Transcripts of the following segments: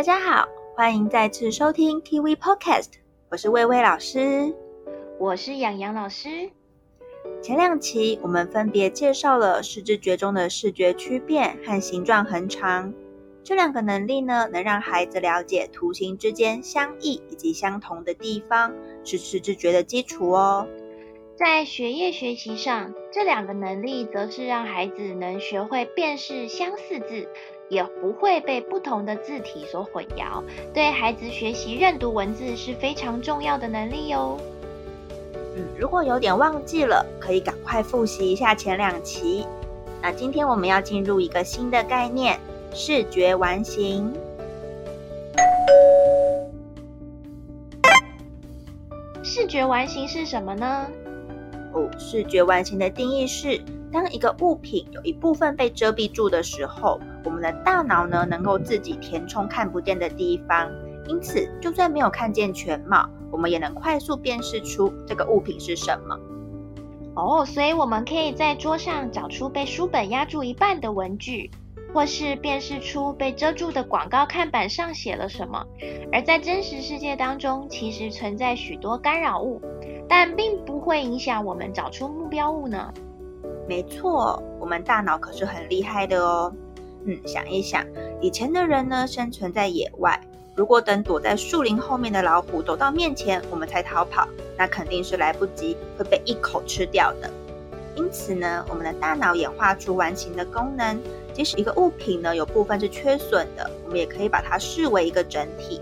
大家好，欢迎再次收听 Kiwi Podcast，我是薇薇老师，我是洋洋老师。前两期我们分别介绍了视知觉中的视觉区变和形状恒长，这两个能力呢，能让孩子了解图形之间相异以及相同的地方，是视知觉的基础哦。在学业学习上，这两个能力则是让孩子能学会辨识相似字。也不会被不同的字体所混淆，对孩子学习认读文字是非常重要的能力哟。嗯，如果有点忘记了，可以赶快复习一下前两期。那今天我们要进入一个新的概念——视觉完形。视觉完形是什么呢？哦，视觉完形的定义是，当一个物品有一部分被遮蔽住的时候，我们的大脑呢，能够自己填充看不见的地方，因此就算没有看见全貌，我们也能快速辨识出这个物品是什么。哦，所以我们可以在桌上找出被书本压住一半的文具，或是辨识出被遮住的广告看板上写了什么。而在真实世界当中，其实存在许多干扰物。但并不会影响我们找出目标物呢。没错，我们大脑可是很厉害的哦。嗯，想一想，以前的人呢，生存在野外，如果等躲在树林后面的老虎走到面前，我们才逃跑，那肯定是来不及，会被一口吃掉的。因此呢，我们的大脑演化出完形的功能，即使一个物品呢有部分是缺损的，我们也可以把它视为一个整体。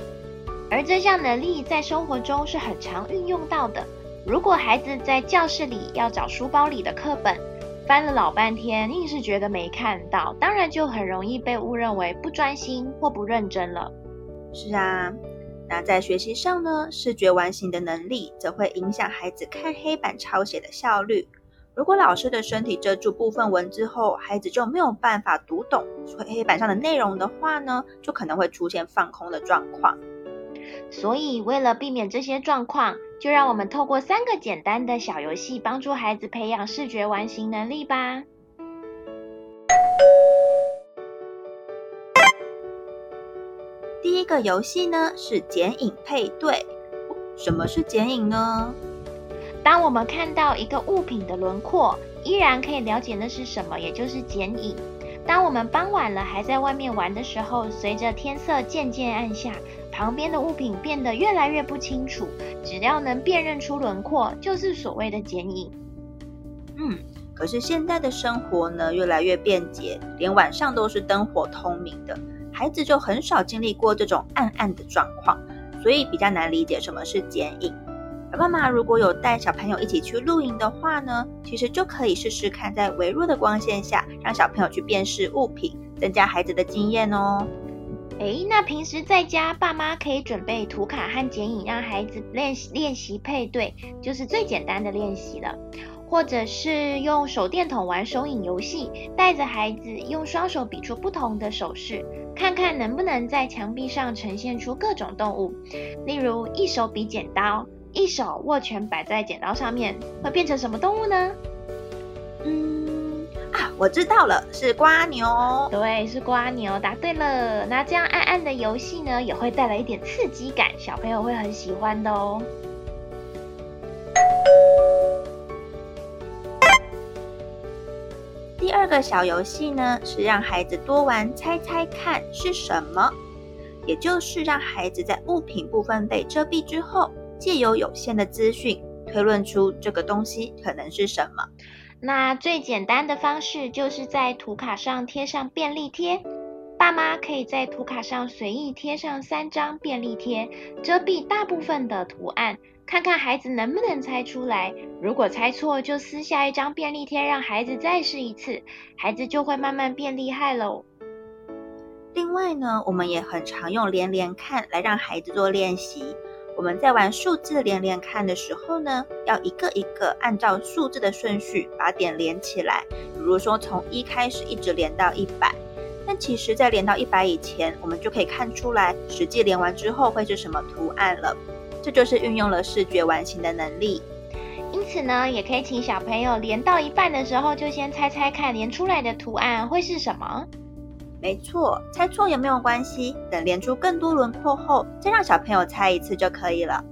而这项能力在生活中是很常运用到的。如果孩子在教室里要找书包里的课本，翻了老半天，硬是觉得没看到，当然就很容易被误认为不专心或不认真了。是啊，那在学习上呢，视觉完形的能力则会影响孩子看黑板抄写的效率。如果老师的身体遮住部分文字后，孩子就没有办法读懂黑板上的内容的话呢，就可能会出现放空的状况。所以，为了避免这些状况，就让我们透过三个简单的小游戏，帮助孩子培养视觉完形能力吧。第一个游戏呢是剪影配对。什么是剪影呢？当我们看到一个物品的轮廓，依然可以了解那是什么，也就是剪影。当我们傍晚了还在外面玩的时候，随着天色渐渐暗下，旁边的物品变得越来越不清楚。只要能辨认出轮廓，就是所谓的剪影。嗯，可是现在的生活呢，越来越便捷，连晚上都是灯火通明的，孩子就很少经历过这种暗暗的状况，所以比较难理解什么是剪影。而妈妈如果有带小朋友一起去露营的话呢，其实就可以试试看，在微弱的光线下，让小朋友去辨识物品，增加孩子的经验哦。诶，那平时在家，爸妈可以准备图卡和剪影，让孩子练习练习配对，就是最简单的练习了。或者是用手电筒玩手影游戏，带着孩子用双手比出不同的手势，看看能不能在墙壁上呈现出各种动物。例如，一手比剪刀。一手握拳摆在剪刀上面，会变成什么动物呢？嗯啊，我知道了，是瓜牛。对，是瓜牛，答对了。那这样暗暗的游戏呢，也会带来一点刺激感，小朋友会很喜欢的哦。第二个小游戏呢，是让孩子多玩猜猜看是什么，也就是让孩子在物品部分被遮蔽之后。借由有限的资讯推论出这个东西可能是什么。那最简单的方式就是在图卡上贴上便利贴。爸妈可以在图卡上随意贴上三张便利贴，遮蔽大部分的图案，看看孩子能不能猜出来。如果猜错，就撕下一张便利贴，让孩子再试一次，孩子就会慢慢变厉害喽。另外呢，我们也很常用连连看来让孩子做练习。我们在玩数字连连看的时候呢，要一个一个按照数字的顺序把点连起来。比如说从一开始一直连到一百，但其实，在连到一百以前，我们就可以看出来实际连完之后会是什么图案了。这就是运用了视觉完形的能力。因此呢，也可以请小朋友连到一半的时候，就先猜猜看连出来的图案会是什么。没错，猜错也没有关系，等连出更多轮廓后，再让小朋友猜一次就可以了。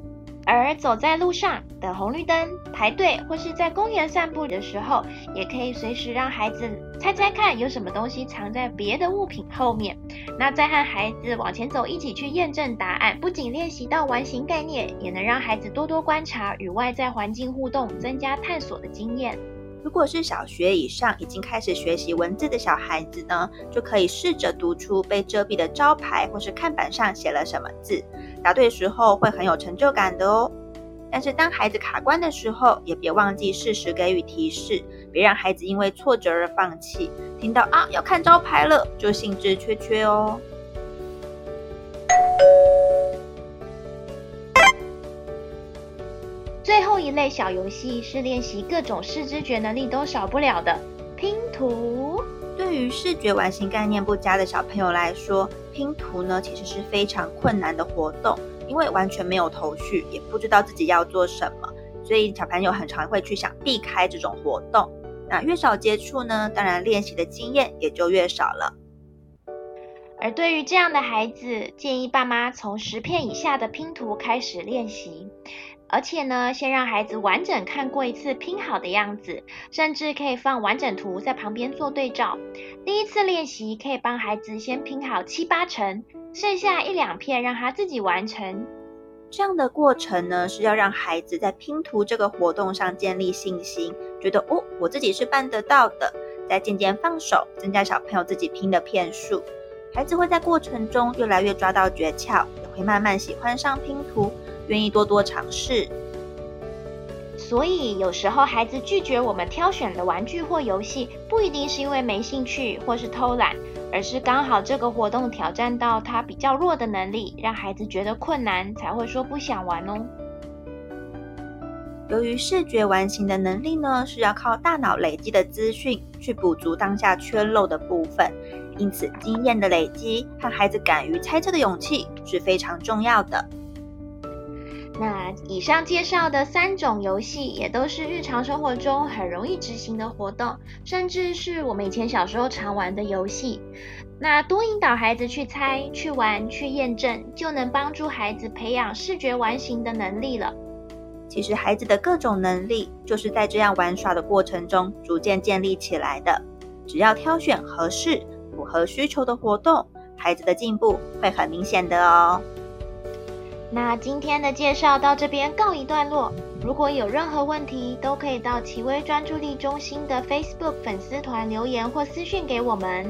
而走在路上等红绿灯排队，或是在公园散步的时候，也可以随时让孩子猜猜看有什么东西藏在别的物品后面。那再和孩子往前走，一起去验证答案，不仅练习到完形概念，也能让孩子多多观察与外在环境互动，增加探索的经验。如果是小学以上已经开始学习文字的小孩子呢，就可以试着读出被遮蔽的招牌或是看板上写了什么字。答对时候会很有成就感的哦。但是当孩子卡关的时候，也别忘记适时给予提示，别让孩子因为挫折而放弃。听到啊要看招牌了，就兴致缺缺哦。后一类小游戏是练习各种视知觉能力都少不了的拼图。对于视觉完形概念不佳的小朋友来说，拼图呢其实是非常困难的活动，因为完全没有头绪，也不知道自己要做什么，所以小朋友很常会去想避开这种活动。那越少接触呢，当然练习的经验也就越少了。而对于这样的孩子，建议爸妈从十片以下的拼图开始练习。而且呢，先让孩子完整看过一次拼好的样子，甚至可以放完整图在旁边做对照。第一次练习可以帮孩子先拼好七八成，剩下一两片让他自己完成。这样的过程呢，是要让孩子在拼图这个活动上建立信心，觉得哦，我自己是办得到的。再渐渐放手，增加小朋友自己拼的片数。孩子会在过程中越来越抓到诀窍，也会慢慢喜欢上拼图。愿意多多尝试，所以有时候孩子拒绝我们挑选的玩具或游戏，不一定是因为没兴趣或是偷懒，而是刚好这个活动挑战到他比较弱的能力，让孩子觉得困难，才会说不想玩哦。由于视觉完形的能力呢，是要靠大脑累积的资讯去补足当下缺漏的部分，因此经验的累积和孩子敢于猜测的勇气是非常重要的。那以上介绍的三种游戏，也都是日常生活中很容易执行的活动，甚至是我们以前小时候常玩的游戏。那多引导孩子去猜、去玩、去验证，就能帮助孩子培养视觉完形的能力了。其实孩子的各种能力，就是在这样玩耍的过程中逐渐建立起来的。只要挑选合适、符合需求的活动，孩子的进步会很明显的哦。那今天的介绍到这边告一段落。如果有任何问题，都可以到奇微专注力中心的 Facebook 粉丝团留言或私讯给我们，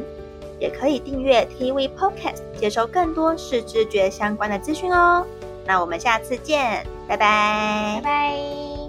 也可以订阅 TV Podcast，接收更多视知觉相关的资讯哦。那我们下次见，拜拜，拜拜。